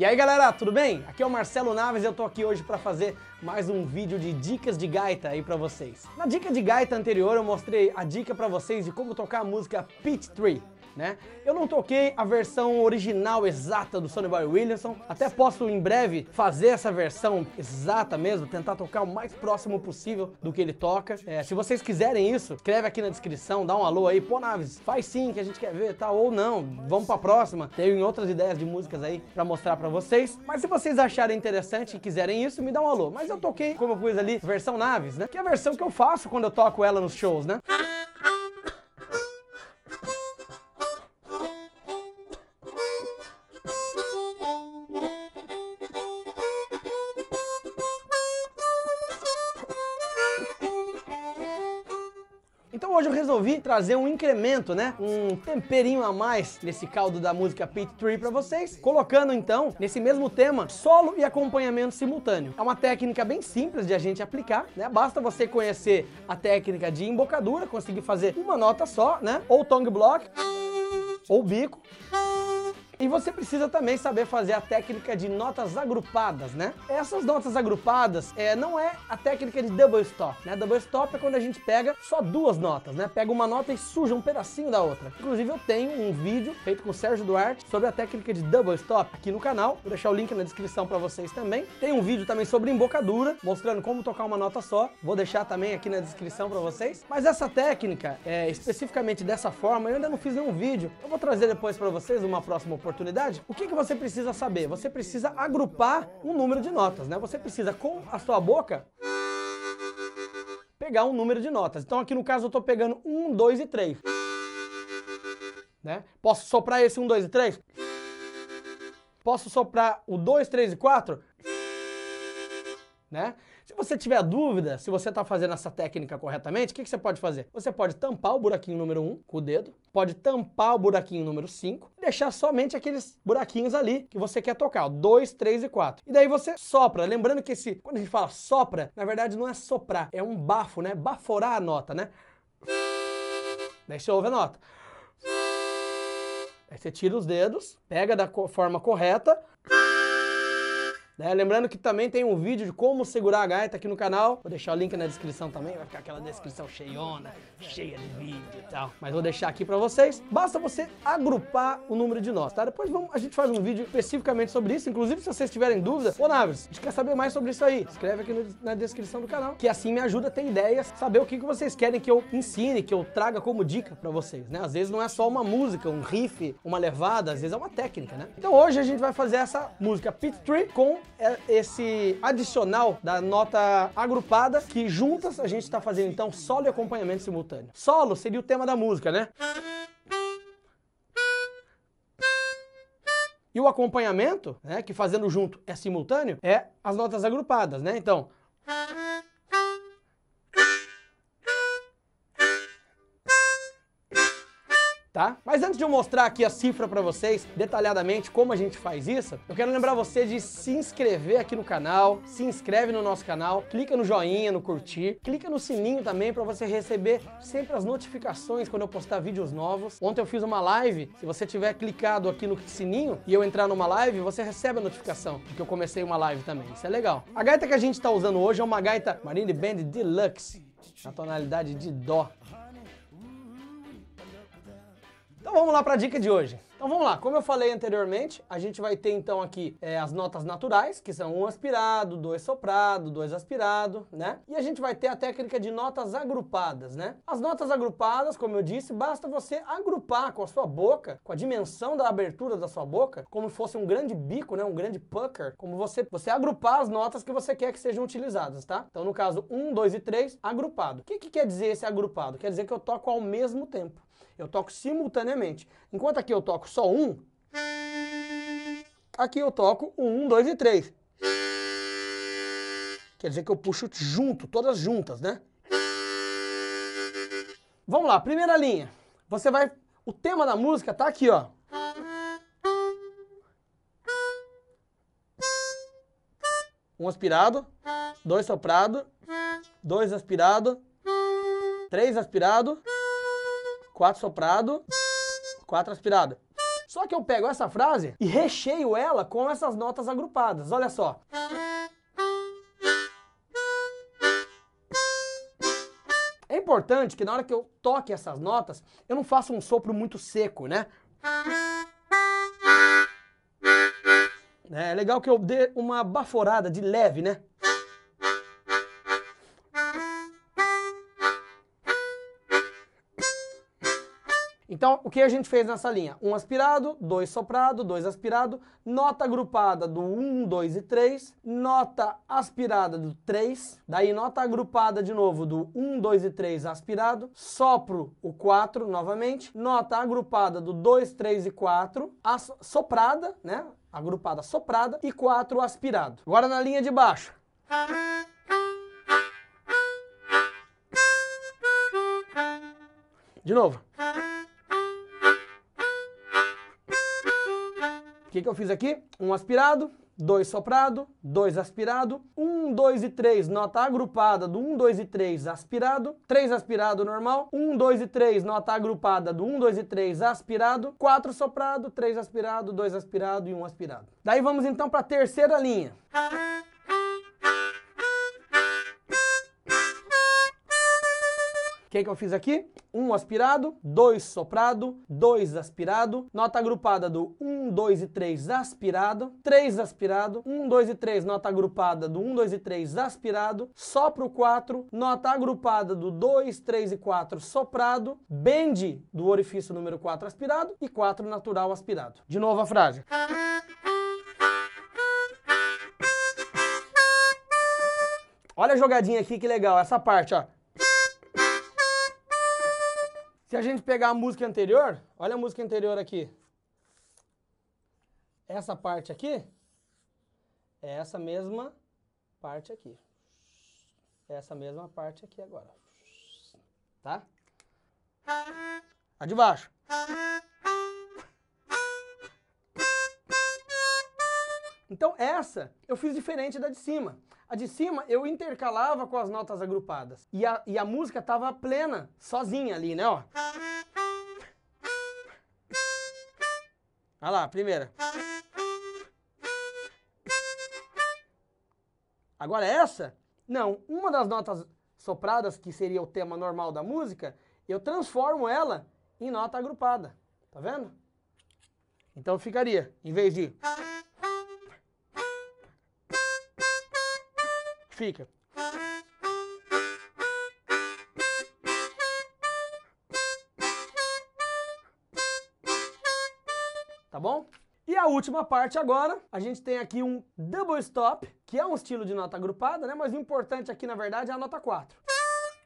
E aí galera, tudo bem? Aqui é o Marcelo Naves e eu tô aqui hoje para fazer mais um vídeo de dicas de gaita aí para vocês. Na dica de gaita anterior eu mostrei a dica para vocês de como tocar a música Peach Tree né? Eu não toquei a versão original exata do Sonny Boy Williamson, até posso em breve fazer essa versão exata mesmo, tentar tocar o mais próximo possível do que ele toca. É, se vocês quiserem isso, escreve aqui na descrição, dá um alô aí, pô Naves, faz sim que a gente quer ver, tal, ou não, vamos pra próxima. Tenho outras ideias de músicas aí pra mostrar pra vocês, mas se vocês acharem interessante e quiserem isso, me dá um alô. Mas eu toquei, como eu pus ali, versão Naves, né? Que é a versão que eu faço quando eu toco ela nos shows, né? Hoje eu resolvi trazer um incremento, né? Um temperinho a mais nesse caldo da música Pit Tree para vocês, colocando então nesse mesmo tema solo e acompanhamento simultâneo. É uma técnica bem simples de a gente aplicar, né? Basta você conhecer a técnica de embocadura, conseguir fazer uma nota só, né? Ou tongue block, ou bico. E você precisa também saber fazer a técnica de notas agrupadas, né? Essas notas agrupadas é, não é a técnica de double stop, né? Double stop é quando a gente pega só duas notas, né? Pega uma nota e suja um pedacinho da outra. Inclusive eu tenho um vídeo feito com o Sérgio Duarte sobre a técnica de double stop aqui no canal. Vou deixar o link na descrição para vocês também. Tem um vídeo também sobre embocadura, mostrando como tocar uma nota só. Vou deixar também aqui na descrição para vocês. Mas essa técnica, é, especificamente dessa forma, eu ainda não fiz nenhum vídeo. Eu vou trazer depois para vocês uma próxima oportunidade o que, que você precisa saber? Você precisa agrupar um número de notas, né? Você precisa, com a sua boca, pegar um número de notas. Então aqui no caso eu estou pegando um, dois e três. Né? Posso soprar esse um, dois e três? Posso soprar o dois, três e quatro? Né? Se você tiver dúvida se você está fazendo essa técnica corretamente, o que, que, você pode fazer? Você pode tampar o buraquinho número 1 com o dedo, pode tampar o buraquinho número 5 e deixar somente aqueles buraquinhos ali que você quer tocar, 2, 3 e 4. E daí você sopra, lembrando que esse, quando a gente fala sopra, na verdade não é soprar, é um bafo, né? Baforar a nota, né? Daí você ouve a nota. Aí você tira os dedos, pega da forma correta, né? Lembrando que também tem um vídeo de como segurar a gaita aqui no canal. Vou deixar o link na descrição também, vai ficar aquela descrição cheiona, cheia de vídeo e tal. Mas vou deixar aqui para vocês. Basta você agrupar o número de nós, tá? Depois vamos, a gente faz um vídeo especificamente sobre isso. Inclusive, se vocês tiverem dúvida, ô Naves, a gente quer saber mais sobre isso aí. Escreve aqui no, na descrição do canal, que assim me ajuda a ter ideias, saber o que, que vocês querem que eu ensine, que eu traga como dica para vocês, né? Às vezes não é só uma música, um riff, uma levada, às vezes é uma técnica, né? Então hoje a gente vai fazer essa música Pit Tree com esse adicional da nota agrupada, que juntas a gente está fazendo então solo e acompanhamento simultâneo. Solo seria o tema da música, né? E o acompanhamento, né, que fazendo junto é simultâneo, é as notas agrupadas, né? Então, tá? Mas antes de eu mostrar aqui a cifra para vocês, detalhadamente como a gente faz isso, eu quero lembrar você de se inscrever aqui no canal, se inscreve no nosso canal, clica no joinha, no curtir, clica no sininho também para você receber sempre as notificações quando eu postar vídeos novos. Ontem eu fiz uma live, se você tiver clicado aqui no sininho e eu entrar numa live, você recebe a notificação de que eu comecei uma live também, isso é legal. A gaita que a gente está usando hoje é uma gaita Marine Band Deluxe, na tonalidade de Dó. Então vamos lá para a dica de hoje. Então vamos lá, como eu falei anteriormente, a gente vai ter então aqui é, as notas naturais, que são um aspirado, dois soprado, dois aspirado, né? E a gente vai ter a técnica de notas agrupadas, né? As notas agrupadas, como eu disse, basta você agrupar com a sua boca, com a dimensão da abertura da sua boca, como se fosse um grande bico, né? Um grande pucker, como você, você agrupar as notas que você quer que sejam utilizadas, tá? Então no caso, um, dois e três, agrupado. O que, que quer dizer esse agrupado? Quer dizer que eu toco ao mesmo tempo. Eu toco simultaneamente. Enquanto aqui eu toco só um, aqui eu toco um, dois e três. Quer dizer que eu puxo junto, todas juntas, né? Vamos lá, primeira linha. Você vai. O tema da música tá aqui, ó. Um aspirado, dois soprado, dois aspirado, três aspirado, quatro soprado, quatro aspirado. Só que eu pego essa frase e recheio ela com essas notas agrupadas. Olha só. É importante que na hora que eu toque essas notas, eu não faça um sopro muito seco, né? É legal que eu dê uma baforada de leve, né? Então, o que a gente fez nessa linha? Um aspirado, dois soprado, dois aspirado, nota agrupada do 1, 2 e 3, nota aspirada do 3, daí nota agrupada de novo do 1, 2 e 3 aspirado, sopro o 4 novamente, nota agrupada do 2, 3 e 4, soprada, né? Agrupada soprada e 4 aspirado. Agora na linha de baixo. De novo. O que, que eu fiz aqui? Um aspirado, dois soprado, dois aspirado, um, dois e três, nota agrupada do um, dois e três aspirado, três aspirado normal, um, dois e três, nota agrupada do um, dois e três aspirado, quatro soprado, três aspirado, dois aspirado e um aspirado. Daí vamos então para a terceira linha. Que, que eu fiz aqui? Um aspirado, dois soprado, dois aspirado, nota agrupada do 1, 2 e 3 aspirado, 3 aspirado, 1, 2 e 3, nota agrupada do 1, 2 e 3 aspirado, sopro 4, nota agrupada do 2, 3 e 4 soprado, bend do orifício número 4 aspirado e 4 natural aspirado. De novo a frase. Olha a jogadinha aqui que legal, essa parte, ó. Se a gente pegar a música anterior, olha a música anterior aqui. Essa parte aqui é essa mesma parte aqui. É essa mesma parte aqui agora. Tá? A de baixo. Então essa eu fiz diferente da de cima. A de cima eu intercalava com as notas agrupadas. E a, e a música tava plena, sozinha ali, né? Ó. Olha lá, primeira. Agora essa, não, uma das notas sopradas, que seria o tema normal da música, eu transformo ela em nota agrupada. Tá vendo? Então ficaria, em vez de... fica. Tá bom? E a última parte agora, a gente tem aqui um double stop, que é um estilo de nota agrupada, né? Mas o importante aqui, na verdade, é a nota 4.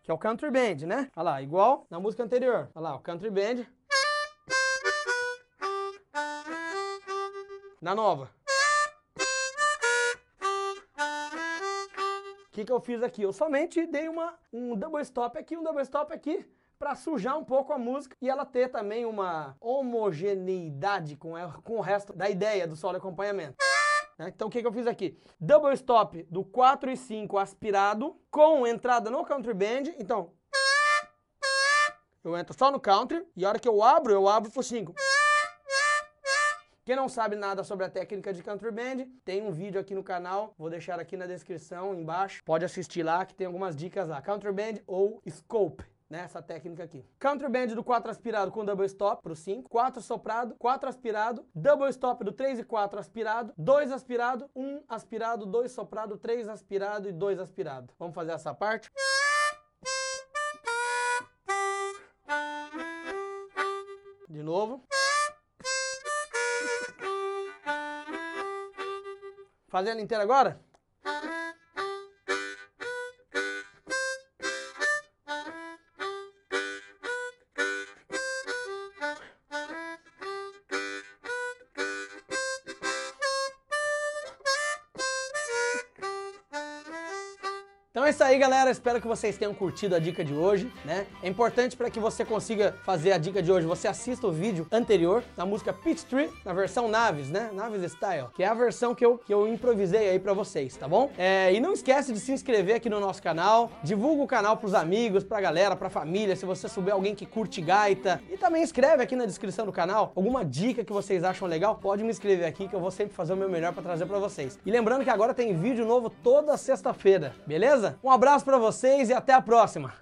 Que é o country band, né? Olha lá, igual na música anterior. Olha lá, o country band. Na nova. Que, que eu fiz aqui? Eu somente dei uma, um double stop aqui, um double stop aqui, para sujar um pouco a música e ela ter também uma homogeneidade com, com o resto da ideia do solo acompanhamento. Né? Então o que, que eu fiz aqui? Double stop do 4 e 5 aspirado com entrada no country band. Então, eu entro só no country e a hora que eu abro, eu abro pro 5. Quem não sabe nada sobre a técnica de country band, tem um vídeo aqui no canal, vou deixar aqui na descrição embaixo. Pode assistir lá que tem algumas dicas lá. Country band ou scope nessa né, técnica aqui. Country band do 4 aspirado com double stop pro 5, 4 soprado, 4 aspirado, double stop do 3 e 4 aspirado, 2 aspirado, 1 aspirado, 2 soprado, 3 aspirado e 2 aspirado. Vamos fazer essa parte? De novo. Fazer ela inteira agora? Então é isso aí, galera. Espero que vocês tenham curtido a dica de hoje, né? É importante para que você consiga fazer a dica de hoje, você assista o vídeo anterior da música Peach Tree, na versão Naves, né? Naves Style, que é a versão que eu, que eu improvisei aí para vocês, tá bom? É, e não esquece de se inscrever aqui no nosso canal, divulga o canal pros amigos, pra galera, pra família, se você souber alguém que curte gaita. E também escreve aqui na descrição do canal alguma dica que vocês acham legal, pode me escrever aqui que eu vou sempre fazer o meu melhor para trazer para vocês. E lembrando que agora tem vídeo novo toda sexta-feira, beleza? Um abraço para vocês e até a próxima.